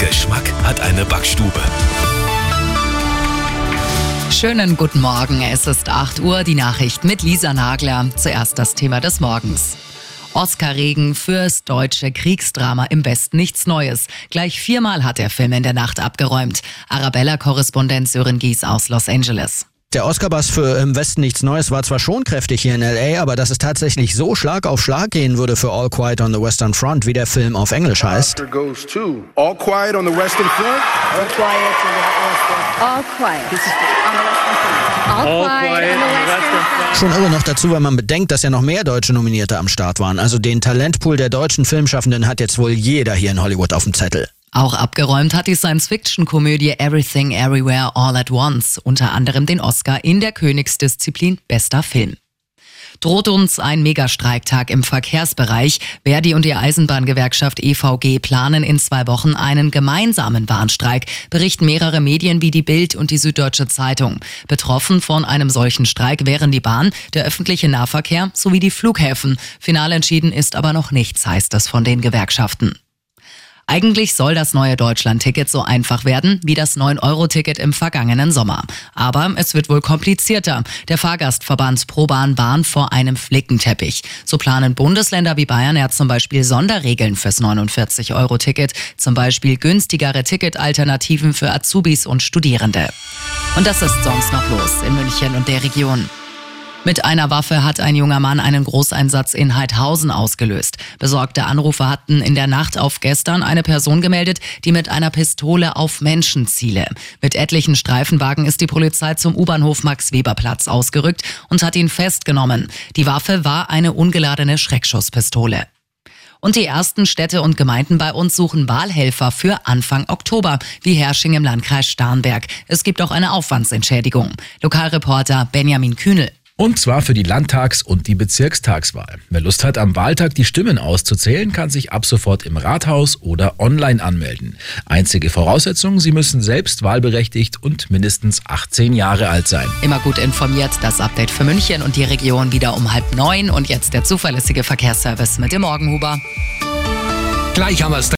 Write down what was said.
Geschmack hat eine Backstube. Schönen guten Morgen. Es ist 8 Uhr, die Nachricht mit Lisa Nagler. Zuerst das Thema des Morgens. Oscar-Regen fürs deutsche Kriegsdrama im Westen nichts Neues. Gleich viermal hat der Film in der Nacht abgeräumt. Arabella-Korrespondent Sören Gies aus Los Angeles. Der Oscar-Bass für Im Westen nichts Neues war zwar schon kräftig hier in L.A., aber dass es tatsächlich so Schlag auf Schlag gehen würde für All Quiet on the Western Front, wie der Film auf Englisch heißt. All Quiet on the Western Front. All quiet on the Western Front. All quiet on the Western. Schon irre noch dazu, wenn man bedenkt, dass ja noch mehr deutsche Nominierte am Start waren. Also den Talentpool der deutschen Filmschaffenden hat jetzt wohl jeder hier in Hollywood auf dem Zettel. Auch abgeräumt hat die Science-Fiction-Komödie Everything Everywhere All at Once unter anderem den Oscar in der Königsdisziplin Bester Film. Droht uns ein Megastreiktag im Verkehrsbereich. Verdi und die Eisenbahngewerkschaft EVG planen in zwei Wochen einen gemeinsamen Bahnstreik, berichten mehrere Medien wie die Bild und die Süddeutsche Zeitung. Betroffen von einem solchen Streik wären die Bahn, der öffentliche Nahverkehr sowie die Flughäfen. Final entschieden ist aber noch nichts, heißt es von den Gewerkschaften. Eigentlich soll das neue Deutschland-Ticket so einfach werden wie das 9-Euro-Ticket im vergangenen Sommer. Aber es wird wohl komplizierter. Der Fahrgastverband ProBahn warnt vor einem Flickenteppich. So planen Bundesländer wie Bayern ja zum Beispiel Sonderregeln fürs 49-Euro-Ticket, zum Beispiel günstigere Ticketalternativen für Azubis und Studierende. Und das ist sonst noch los in München und der Region. Mit einer Waffe hat ein junger Mann einen Großeinsatz in Heidhausen ausgelöst. Besorgte Anrufer hatten in der Nacht auf gestern eine Person gemeldet, die mit einer Pistole auf Menschen ziele. Mit etlichen Streifenwagen ist die Polizei zum U-Bahnhof Max-Weber-Platz ausgerückt und hat ihn festgenommen. Die Waffe war eine ungeladene Schreckschusspistole. Und die ersten Städte und Gemeinden bei uns suchen Wahlhelfer für Anfang Oktober, wie Hersching im Landkreis Starnberg. Es gibt auch eine Aufwandsentschädigung. Lokalreporter Benjamin Kühnel. Und zwar für die Landtags- und die Bezirkstagswahl. Wer Lust hat, am Wahltag die Stimmen auszuzählen, kann sich ab sofort im Rathaus oder online anmelden. Einzige Voraussetzung, Sie müssen selbst wahlberechtigt und mindestens 18 Jahre alt sein. Immer gut informiert, das Update für München und die Region wieder um halb neun und jetzt der zuverlässige Verkehrsservice mit dem Morgenhuber. Gleich haben wir es